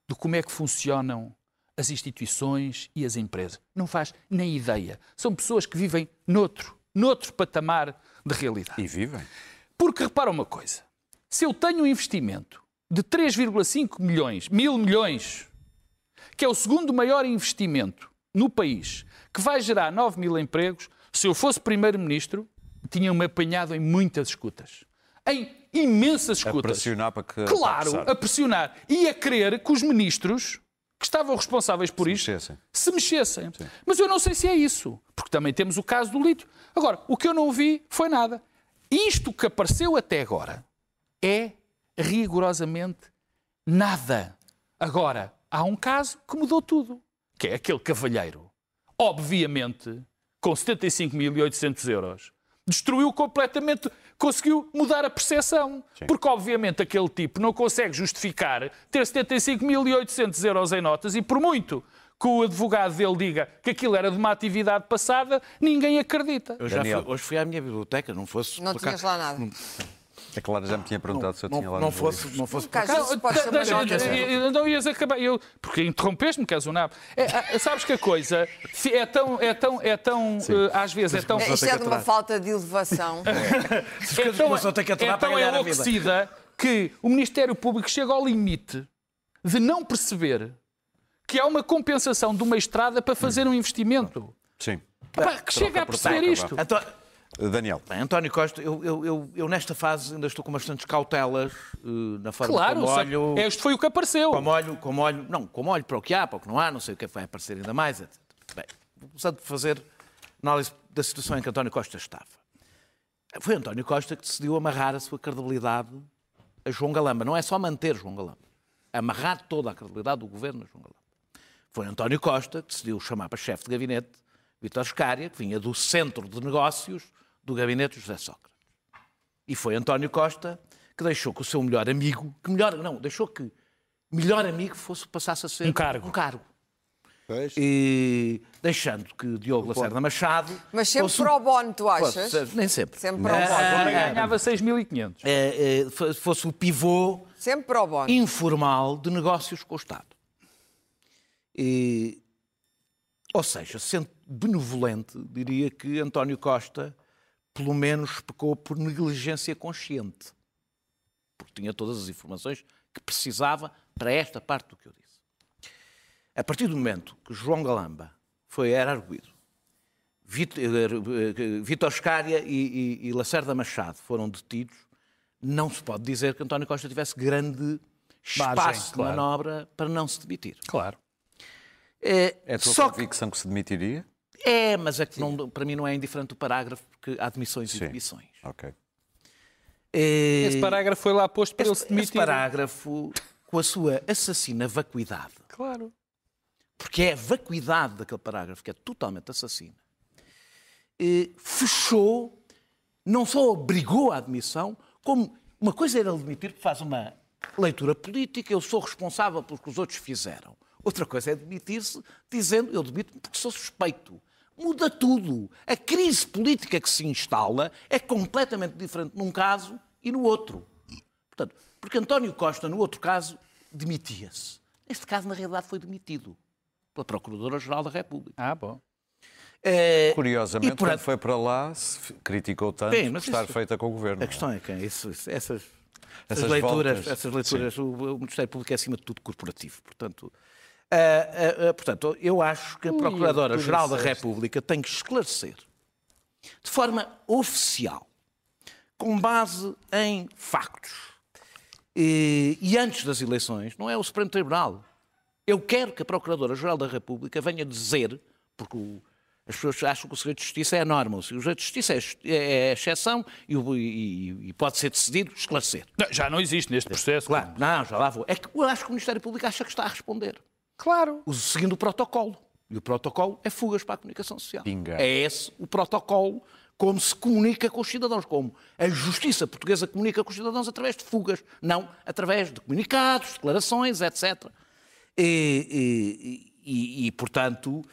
de como é que funcionam as instituições e as empresas. Não faz nem ideia. São pessoas que vivem noutro, noutro patamar de realidade. E vivem. Porque repara uma coisa: se eu tenho um investimento de 3,5 milhões, mil milhões, que é o segundo maior investimento no país, que vai gerar 9 mil empregos, se eu fosse Primeiro-Ministro, tinha-me apanhado em muitas escutas. Em imensas A escutas. pressionar para que. Claro, a pressionar. E a querer que os ministros que estavam responsáveis por Se isto mexessem. se mexessem. Mas eu não sei se é isso, porque também temos o caso do lítio. Agora, o que eu não vi foi nada. Isto que apareceu até agora é rigorosamente nada. Agora, há um caso que mudou tudo, que é aquele cavalheiro. Obviamente, com 75.800 euros, destruiu completamente, conseguiu mudar a percepção. Porque, obviamente, aquele tipo não consegue justificar ter 75.800 euros em notas e, por muito que o advogado dele diga que aquilo era de uma atividade passada, ninguém acredita. Eu já Daniel. fui- hoje fui à minha biblioteca, não fosse. Não por tinhas lá nada. A Clara já me tinha perguntado se eu Não, tinha lá não fosse, livros. não fosse por acaso. Não ias acabar. Eu, porque interrompeste-me, nabo. É, ah, sabes que a coisa é tão, é tão, é tão eh, às vezes é tão, É, Isto é de uma falta de elevação. é coisas começam a ter que aturar é para tão enlouquecida que o Ministério Público chega ao limite de não perceber que há uma compensação de uma estrada para fazer um investimento. Sim. Pá, que chega a perceber isto. Então, Daniel. bem, António Costa, eu, eu, eu, eu nesta fase ainda estou com bastantes cautelas eh, na forma Claro, como olho. este foi o que apareceu. Como olho, como olho, não, como olho para o que há, para o que não há, não sei o que é que vai aparecer ainda mais, etc. Bem, vou começar por fazer análise da situação em que António Costa estava. Foi António Costa que decidiu amarrar a sua credibilidade a João Galamba. Não é só manter João Galamba, amarrar toda a credibilidade do governo a João Galamba. Foi António Costa que decidiu chamar para chefe de gabinete Vítor Scária, que vinha do centro de negócios do gabinete de José Sócrates. E foi António Costa que deixou que o seu melhor amigo, que melhor, não, deixou que melhor amigo fosse passasse a ser Um cargo. Um cargo. Pois. E deixando que Diogo Lacerda Machado. Mas sempre fosse pro bono, tu fosse- achas? nem sempre. Sempre pro bono. Ah, ganhava 6.500. é, é, fo- fosse o pivô Sempre pro bono. informal de negócios com o Estado. E, ou seja, sendo benevolente, diria que António Costa, pelo menos, pecou por negligência consciente. Porque tinha todas as informações que precisava para esta parte do que eu disse. A partir do momento que João Galamba foi era arguído, eh, eh, Vítor Scária e, e, e Lacerda Machado foram detidos, não se pode dizer que António Costa tivesse grande espaço Margem, de claro. manobra para não se demitir. Claro. É, É a tua só que, convicção que se demitiria? É, mas é que não- para mim não é indiferente o parágrafo, porque há admissões Sim. e demissões. Ok. É, Esse parágrafo foi lá posto para ele se esse, esse demitir. parágrafo, com a sua assassina vacuidade, Claro. porque é a vacuidade daquele parágrafo que é totalmente assassina, eh, fechou, não só obrigou à admissão, como uma coisa era ele demitir porque faz uma leitura política, eu sou responsável pelo que os outros fizeram. Outra coisa é demitir-se dizendo eu demito-me porque sou suspeito. Muda tudo. A crise política que se instala é completamente diferente num caso e no outro. Portanto, porque António Costa, no outro caso, demitia-se. Neste caso, na realidade, foi demitido pela Procuradora-Geral da República. Ah, bom. Eh, Curiosamente, e, portanto, quando foi para lá, criticou tanto Bem, por mas estar isso- feita com o governo. A questão é que isso- isso- essas, Essas essas leituras, voltas, essas leituras o, o Ministério Público é acima de tudo corporativo. Portanto, ah, ah, ah, portanto eu acho que a Procuradora-Geral da República tem que esclarecer de forma oficial, com base em factos, e, e antes das eleições, não é o Supremo Tribunal. Eu quero que a Procuradora-Geral da República venha dizer, porque o- as pessoas acham que o segredo de justiça é a norma, o segredo de justiça é, ex- é a exceção e, o- e- e pode ser decidido esclarecer. Não, já não existe neste processo. Claro, não, já lá vou. É que eu acho que o Ministério Público acha que está a responder, Claro. o- seguindo o protocolo. E o protocolo é fugas para a comunicação social. Pinga. É esse o protocolo como se comunica com os cidadãos, como a justiça portuguesa comunica com os cidadãos através de fugas, não através de comunicados, declarações, etc. E, e- e- e, portanto,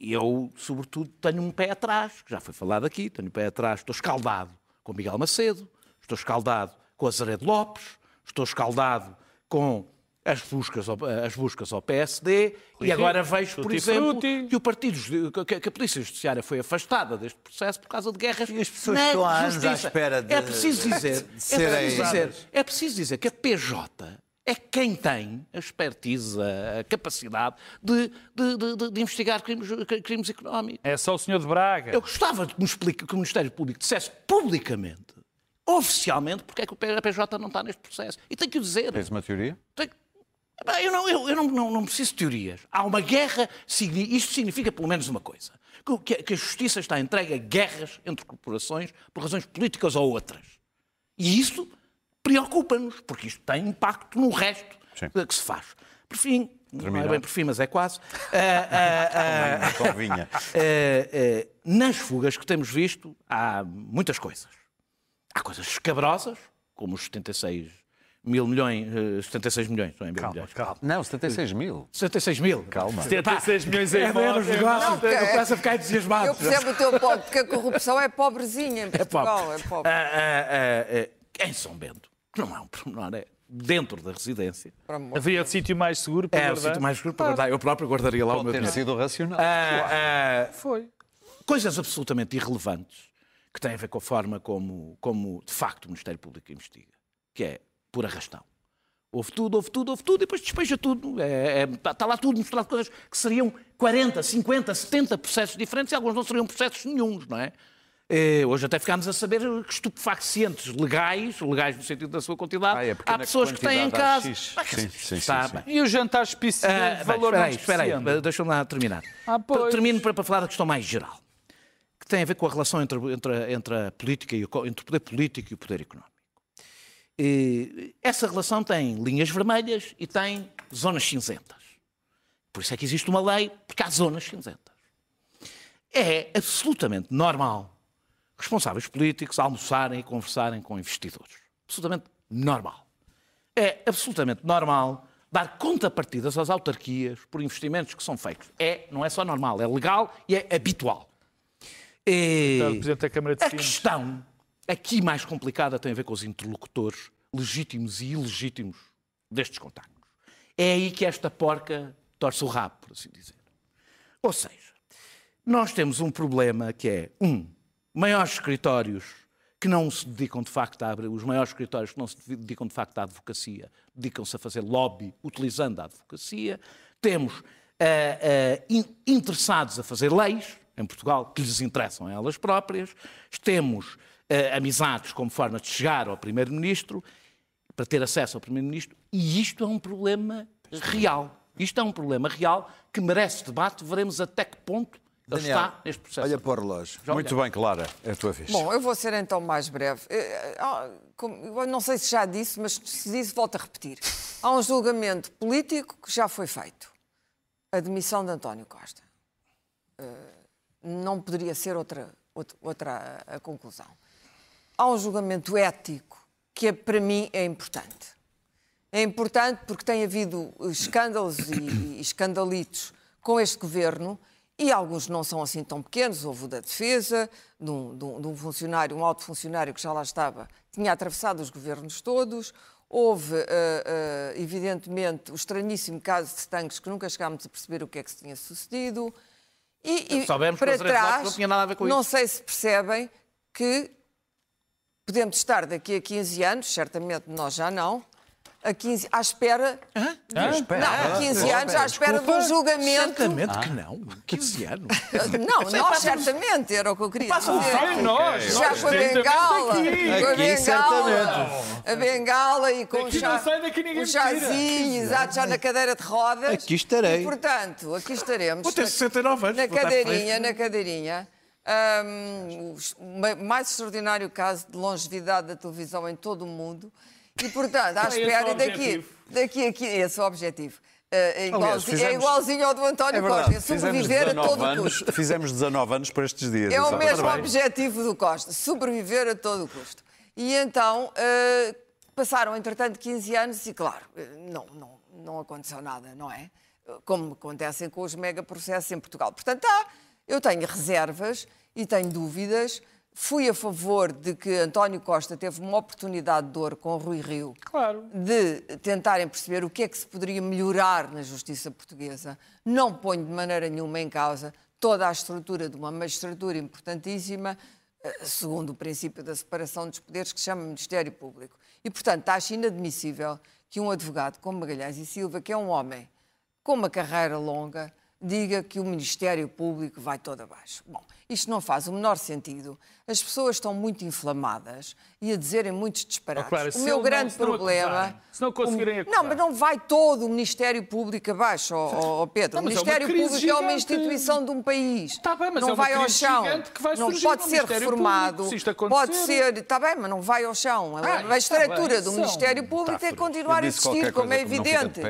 eu, sobretudo, tenho um pé atrás, que já foi falado aqui, tenho um pé atrás, estou escaldado com Miguel Macedo, estou escaldado com Azaredo Lopes, estou escaldado com as buscas ao, as buscas ao PSD e agora vejo, por exemplo, que, o partido, que- que a Polícia Judiciária foi afastada deste processo por causa de guerras E as pessoas na estão há anos à espera de- É preciso dizer, de é serem- preciso dizer, é preciso dizer que a PJ é quem tem a expertise, a capacidade de, de- de- de- de investigar crimes, crimes económicos. É só o senhor de Braga. Eu gostava de que, me explique, que o Ministério Público dissesse publicamente, oficialmente, porque é que o PJ não está neste processo. E tenho que o dizer. Tens uma teoria? Tenho- Eu, não, eu, eu não, não, não preciso de teorias. Há uma guerra, isto significa pelo menos uma coisa: que, que a- justiça está entregue a guerras entre corporações por razões políticas ou outras. E isso preocupa-nos, porque isto tem impacto no resto Sim. que se faz. Por fim, não é Terminado. bem por fim, mas é quase. Convinha. eh, eh, nas fugas que temos visto, há muitas coisas. Há coisas escabrosas, como os 76 mil milhões, eh, 76 milhões, não é mil milhões. calma. Não, 76 mil. 76 mil. Calma. 76 milhões em É menos negócios, Não, eu é- começo a ficar entusiasmado. Eu percebo o teu ponto, porque a corrupção é pobrezinha em É Portugal. pobre. É pobre. Ah, ah, ah, ah, em São Bento, que não é um pormenor, é dentro da residência. Havia sítio mais seguro para É o guardar? sítio mais seguro para guardar. Eu próprio guardaria lá o Pode meu ter dinheiro. sido racional. Ah, ah, Foi. coisas absolutamente irrelevantes que têm a ver com a forma como, como de facto o Ministério Público investiga, que é por arrastão. Houve tudo, houve tudo, houve tudo, e depois despeja tudo. Está lá tudo mostrado, coisas que seriam 40, 50, 70 processos diferentes e alguns não seriam processos nenhums, não é? Eh, hoje até ficámos a saber que estupefacientes legais, legais no sentido da sua quantidade, Ah, é há pessoas que têm em casa. X. Ah, quer Sim, sim, está sim, sim. E o jantar especial Ah, de bem, valor espera não aí, espera aí, especiando? deixa-me lá terminar. Ah, pois. Termino para, para falar da questão mais geral, que tem a ver com a relação entre, entre, entre a política e o, entre o poder político e o poder económico. Essa relação tem linhas vermelhas e tem zonas cinzentas. Por isso é que existe uma lei, porque há zonas cinzentas. É absolutamente normal responsáveis políticos almoçarem e conversarem com investidores. Absolutamente normal. É absolutamente normal dar contrapartidas às autarquias por investimentos que são feitos. É, não é só normal, é legal e é habitual. E Está o Presidente da Câmara de a questão aqui mais complicada tem a ver com os interlocutores legítimos e ilegítimos destes contactos. É aí que esta porca torce o rabo, por assim dizer. Ou seja, nós temos um problema que é, um, maiores escritórios que não se dedicam de facto a abrir, os maiores escritórios que não se dedicam de facto à advocacia, dedicam-se a fazer lobby utilizando a advocacia. Temos ah, in- interessados a fazer leis, em Portugal, que lhes interessam a elas próprias. Temos amizades como forma de chegar ao Primeiro-Ministro, para ter acesso ao Primeiro-Ministro, e isto é um problema real. Isto é um problema real que merece debate. Veremos até que ponto ele Daniel, está neste processo. Olha para o relógio. Muito bem, Clara, é a tua vez. Bom, eu vou ser então mais breve. Eh, ah, como- eu não sei se já disse, mas se disse, volto a repetir. Há um julgamento político que já foi feito. A demissão de António Costa. Eh, não poderia ser outra, outra, a conclusão. Há um julgamento ético que é, para mim é importante. É importante porque tem havido escândalos e, e escandalitos com este governo e alguns não são assim tão pequenos. Houve o da defesa, de um, de um- de um funcionário, um alto funcionário que já lá estava, tinha atravessado os governos todos. Houve, uh, uh, evidentemente, o estranhíssimo caso de tanques que nunca chegámos a perceber o que é que se tinha sucedido. E, e Soubemos para trás, não tinha nada a ver com não isso. sei se percebem que podemos estar daqui a 15 anos, certamente nós já não, a 15, à espera. Não, há 15 anos à espera de um julgamento. Certamente que não. 15 anos. Não, nós certamente, era o que eu queria Passam dizer. fome, nós, Já nós, com a bengala, aqui. com a Aqui, bengala, a bengala e com o, Daqui chá, não sai, daqui ninguém o chazinho, exato, já na cadeira de rodas. Aqui estarei. E, portanto, aqui estaremos. Vou ter na- 69 anos. na cadeirinha, na cadeirinha. Hum, o ma- mais extraordinário caso de longevidade da televisão em todo o mundo. E, portanto, à é espera daqui, daqui a aqui, esse é o objetivo. É, igualzinho, Aliás, fizemos- é igualzinho ao do António É Costa, é verdade, sobreviver a 19 todo o anos, custo. fizemos 19 anos por estes dias. É o mesmo Parabéns. objetivo do Costa, sobreviver a todo o custo. E então, eh, passaram, entretanto, 15 anos e, claro, eh, não, não, não aconteceu nada, não é? Como acontecem com os megaprocessos em Portugal. Portanto, há, eu tenho reservas e tenho dúvidas. Fui a favor de que António Costa teve uma oportunidade de ouro com Rui Rio Claro. de tentarem perceber o que é que se poderia melhorar na justiça portuguesa. Não ponho de maneira nenhuma em causa toda a estrutura de uma magistratura importantíssima, eh, segundo o princípio da separação dos poderes, que se chama Ministério Público. E, portanto, acho inadmissível que um advogado como Magalhães e Silva, que é um homem com uma carreira longa, diga que o Ministério Público vai todo abaixo. Bom, isto não faz o menor sentido. As pessoas estão muito inflamadas e a dizerem muitos disparates. Oh, Clara, o meu grande não- se não problema. acusarem, se não conseguirem acusar. Não, mas não vai todo o Ministério Público abaixo, ó, ó, Pedro. Não, o é Ministério crise Público é uma gigante. instituição de um país. Está bem, mas não é uma vai ao chão. gigante que vai não pode ser reformado. Público, se isto acontecer. pode ser. Está bem, mas não vai ao chão. Ah, a está magistratura bem, do Ministério Público tem que continuar a existir, como é evidente.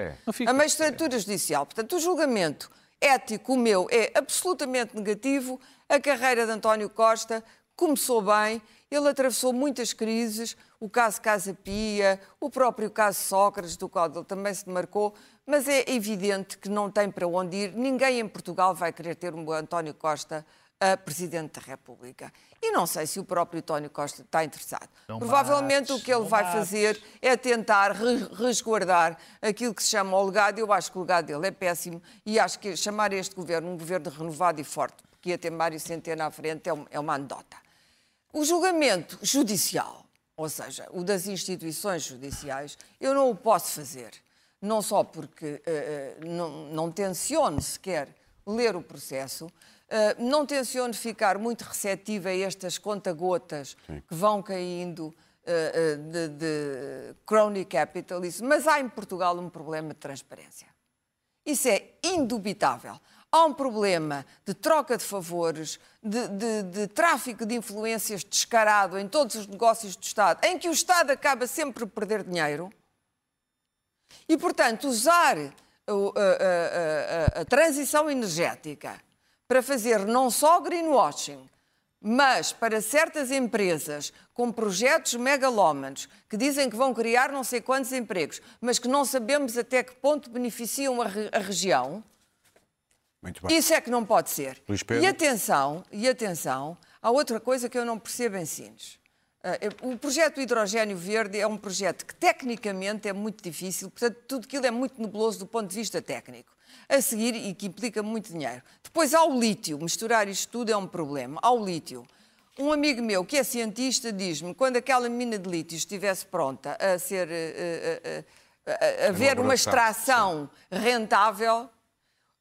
A magistratura judicial. Portanto, o julgamento ético, o meu, é absolutamente negativo. A carreira de António Costa começou bem, ele atravessou muitas crises, o caso Casa Pia, o próprio caso Sócrates, do qual ele também se demarcou, mas é evidente que não tem para onde ir. Ninguém em Portugal vai querer ter um António Costa a Presidente da República. E não sei se o próprio António Costa está interessado. Não Provavelmente mates, o que ele vai mates. fazer é tentar re- resguardar aquilo que se chama o legado. Eu acho que o legado dele é péssimo e acho que chamar este governo um governo renovado e forte, porque ia ter Mário Centeno à frente, é um- é uma anedota. O julgamento judicial, ou seja, o das instituições judiciais, eu não o posso fazer. Não só porque eh, não, não tenciono sequer ler o processo, não tenciono ficar muito receptiva a estas conta-gotas que vão caindo eh, eh, de, de crony capitalism, mas há em Portugal um problema de transparência. Isso é indubitável. Há um problema de troca de favores, de, de- de tráfico de influências descarado em todos os negócios do Estado, em que o Estado acaba sempre por perder dinheiro. E, portanto, usar a, a- a- a transição energética para fazer não só greenwashing, mas para certas empresas com projetos megalómanos que dizem que vão criar não sei quantos empregos, mas que não sabemos até que ponto beneficiam a, re- a região, isso é que não pode ser. E atenção, e atenção, há outra coisa que eu não percebo em Sines. Ah, O projeto Hidrogênio Verde é um projeto que tecnicamente é muito difícil, portanto, tudo aquilo é muito nebuloso do ponto de vista técnico. A seguir, e que implica muito dinheiro. Depois há o lítio, misturar isto tudo é um problema. Há o lítio. Um amigo meu que é cientista diz-me quando aquela mina de lítio estivesse pronta a ser. eh, eh, eh, a haver uma Elaboração, extração rentável,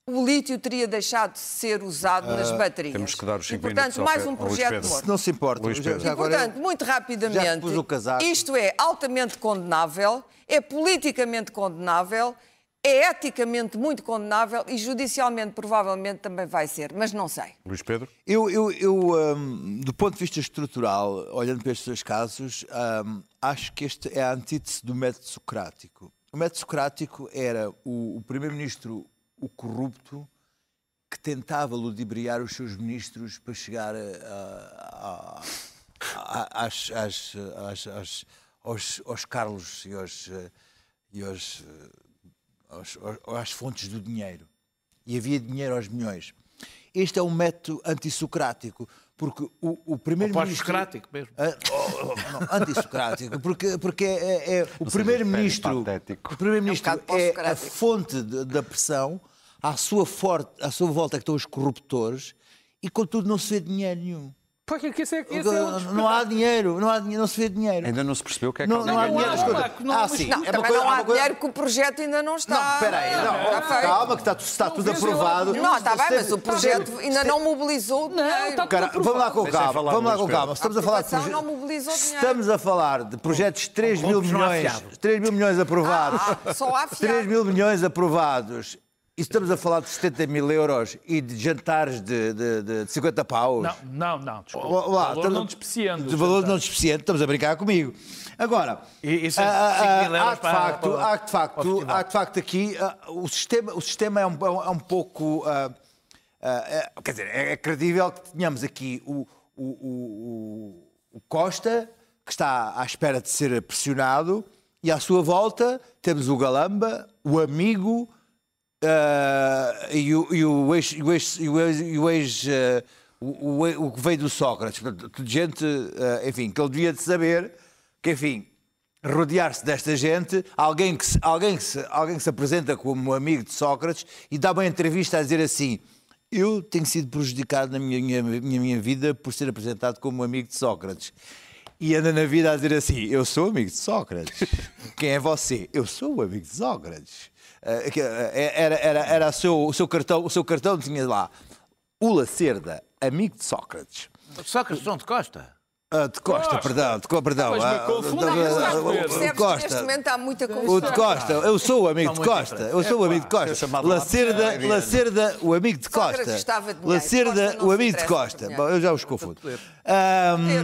o lítio teria deixado de ser usado nas baterias. temos que dar os e, cinco portanto, mais um projeto Pedro. Se morto. não se importa, Luís Pedro. já E, portanto, muito rapidamente, isto é altamente condenável, é politicamente condenável, é eticamente muito condenável e judicialmente provavelmente também vai ser, mas não sei. Luís Pedro? Eu, eu, eu, hum, do ponto de vista estrutural, olhando para estes dois casos, hum, acho que este é a antítese do método socrático. O método socrático era o, o primeiro-ministro, o corrupto, que tentava ludibriar os seus ministros para chegar a- a- a- a- às, às- às- às- aos, aos Carlos e aos, e aos, aos- aos- às fontes do dinheiro. E havia dinheiro aos milhões. Este é um método antissocrático, Porque o, o primeiro-ministro. Pós-socrático mesmo. Ah, oh, oh, não, antissocrático, porque, porque é, é- é o primeiro-ministro. patético. O primeiro-ministro É um é, a fonte de- da pressão, à sua, forte, à sua volta é que estão os corruptores, e contudo não se vê dinheiro nenhum. Pá, que esse é, esse é outro não há dinheiro, não há dinheiro, não se vê dinheiro. Ainda não se percebeu o que é que Não, há não há dinheiro. escuta. Marco, não, ah, sim. Não, é uma coisa- não é há uma coisa- dinheiro que o projeto ainda não está. Não, espera aí, não. Está feito. Calma, que está, está tudo aprovado. Não, está bem, mas o projeto ainda não mobilizou dinheiro. está Cara, vamos lá com calma, vamos lá com calma. Estamos a falar de aprovação proje- não mobilizou dinheiro. Estamos a falar de projetos de 3 mil não milhões, afiados. 3 mil milhões aprovados. Ah, só há 3 fiado. mil milhões aprovados. E estamos a falar de 70 mil euros e de jantares de, de, de 50 paus. Não, não, não, desculpa. Lá, valor estamos- não despreciando. De valor não despreciando, estamos a brincar comigo. Agora, isso é 5 mil há, de facto, há de facto, há de facto aqui o sistema, o sistema é, um, é um pouco. ah, ah, é- quer dizer, é, é credível que tenhamos aqui o, o, o- o Costa, que está à espera de ser pressionado, e à sua volta temos o Galamba, o amigo. Ah, e o, e o ex, o ah, o, o- o que veio do Sócrates, Portanto, gente, ah, enfim, que ele devia de saber que, enfim, rodear-se desta gente, alguém que, se, alguém, que se, alguém que se apresenta como amigo de Sócrates e dá uma entrevista a dizer assim: Eu tenho sido prejudicado na minha, minha, minha, minha vida por ser apresentado como amigo de Sócrates. E anda na vida a dizer assim: Eu sou amigo de Sócrates. Quem é você? Eu sou o amigo de Sócrates. Que, ah, era era, era o, seu, o, seu cartão, o seu cartão tinha lá o Lacerda, amigo de Sócrates. Sócrates João de Costa. Ah, de Costa, Costa. perdão, de, Co- perdão. Mas me ah, não, que neste Costa. momento há muita O de confusão. Costa, eu sou o amigo de Costa. Eu sou o amigo de Costa. Lacerda. Lacerda, o amigo de Costa. Lacerda, Costa não o amigo de Costa. Bom, eu já os confundo.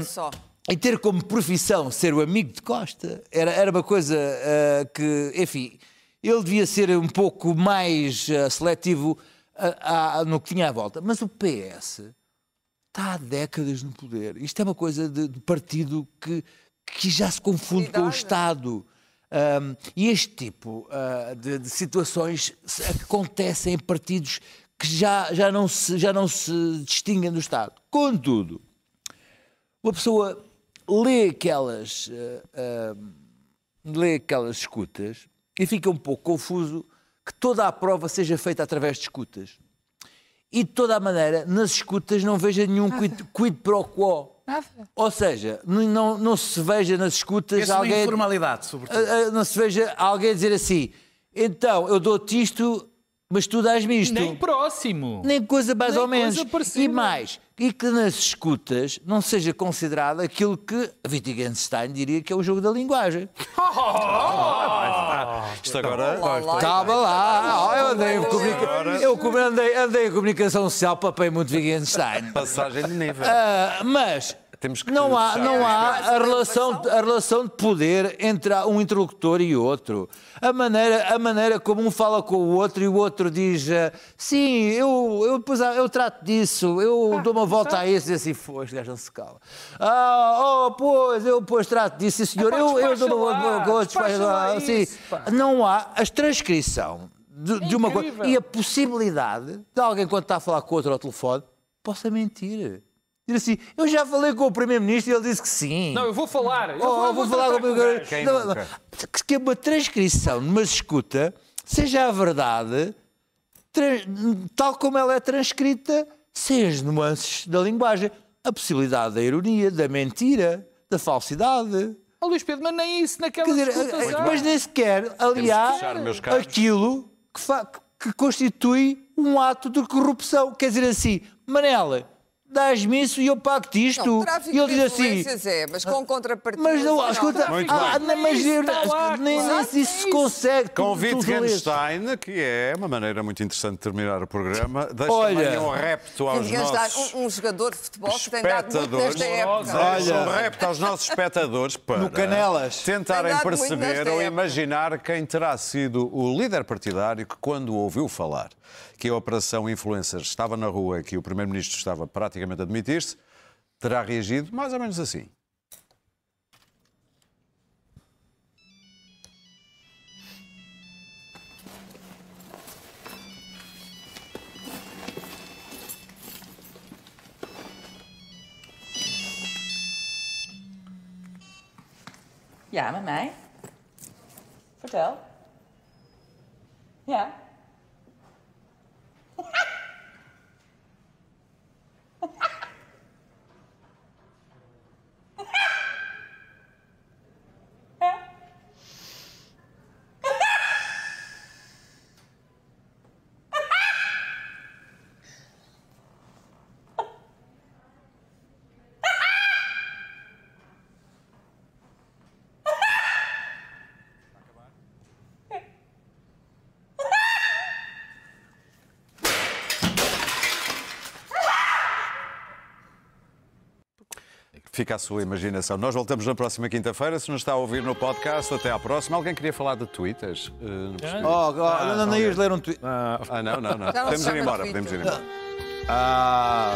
Só. e ter como profissão ser o amigo de Costa era, era uma coisa ah, que, enfim, ele devia ser um pouco mais ah, seletivo ah, ah, no que tinha à volta. Mas o PS está há décadas no poder. Isto é uma coisa de, de partido que, que já se confunde com o. Estado. Ahm, e este tipo ah, de, de situações acontecem em partidos que já, já, não se, já não se distinguem do Estado. Contudo, uma pessoa lê aquelas, ah, ah, lê aquelas escutas e fica um pouco confuso que toda a prova seja feita através de escutas. E de toda a maneira, nas escutas não veja nenhum quid, quid pro quo. Ou seja, não, não se veja nas escutas Essa é uma alguém. informalidade, sobretudo. Não se veja alguém dizer assim: então, eu dou-te isto, mas tu dás-me isto. Nem próximo. Nem coisa mais Nem ou menos. parecida. E mais, e que nas escutas não seja considerado aquilo que Wittgenstein diria que é o jogo da linguagem. Isto agora. Lá, lá. Estava lá, eu andei em, comunica... eu andei, andei em comunicação social, papei muito Wittgenstein. Passagem de nível. Ah, mas Temos que não há, não há a a relação, a relação de poder entre um interlocutor e outro. A maneira, a maneira como um fala com o outro e o outro diz ah, sim, eu, eu, depois, ah, eu trato disso, eu dou uma volta a isso e assim, foi, este gajo não se cala. Ah, oh, pois, eu depois trato disso, sim, senhor, Epá, eu, eu dou uma volta lá, lá assim. Não há a transcrição de, de uma coisa. E a possibilidade de alguém, quando está a falar com outro ao telefone, possa mentir. Dizer assim, eu já falei com o Primeiro-Ministro e ele disse que sim. Não, eu vou falar. Eu Oh, vou falar tratar com o com o gajo. Quem Não, nunca? não. Que- Que uma transcrição numa escuta seja a verdade, tal como ela é transcrita, sem as nuances da linguagem. A possibilidade da ironia, da mentira, da falsidade. Oh, Luís Pedro, mas nem isso naquela Quer dizer, escutas eh, há. mas nem sequer caros. aquilo que, que constitui um ato de corrupção. Quer dizer assim, Manela, dás-me isso e eu pago-te isto. Não, tráfico e ele diz assim. é, mas com contrapartida. Mas não, escuta, Muito ah, bem. não, mas lá, nem, claro, isso é se consegue. Com. Wittgenstein, que é uma maneira muito interessante de terminar o programa, deixa Olha. também um repto aos nossos um, um jogador de futebol que tem dado muito espectadores. nesta época. Deixa um Olha. repto aos nossos espectadores para No Canelas. tentarem perceber ou imaginar quem terá sido o líder partidário que, quando ouviu falar que a Operação Influencers estava na rua, que o Primeiro-Ministro estava praticamente a demitir-se, terá reagido mais ou menos assim. Ja, mamãe. mij. Vertel. Ja. Fica a sua imaginação. Nós voltamos na próxima quinta-feira. Se nos está a ouvir no podcast, até à próxima. Alguém queria falar de twitters? Uh, não percebi. Oh, oh, não, não, não ias ler um tweet. Ah, não, não, não. Não Podemos ir embora, podemos ir embora. Ah.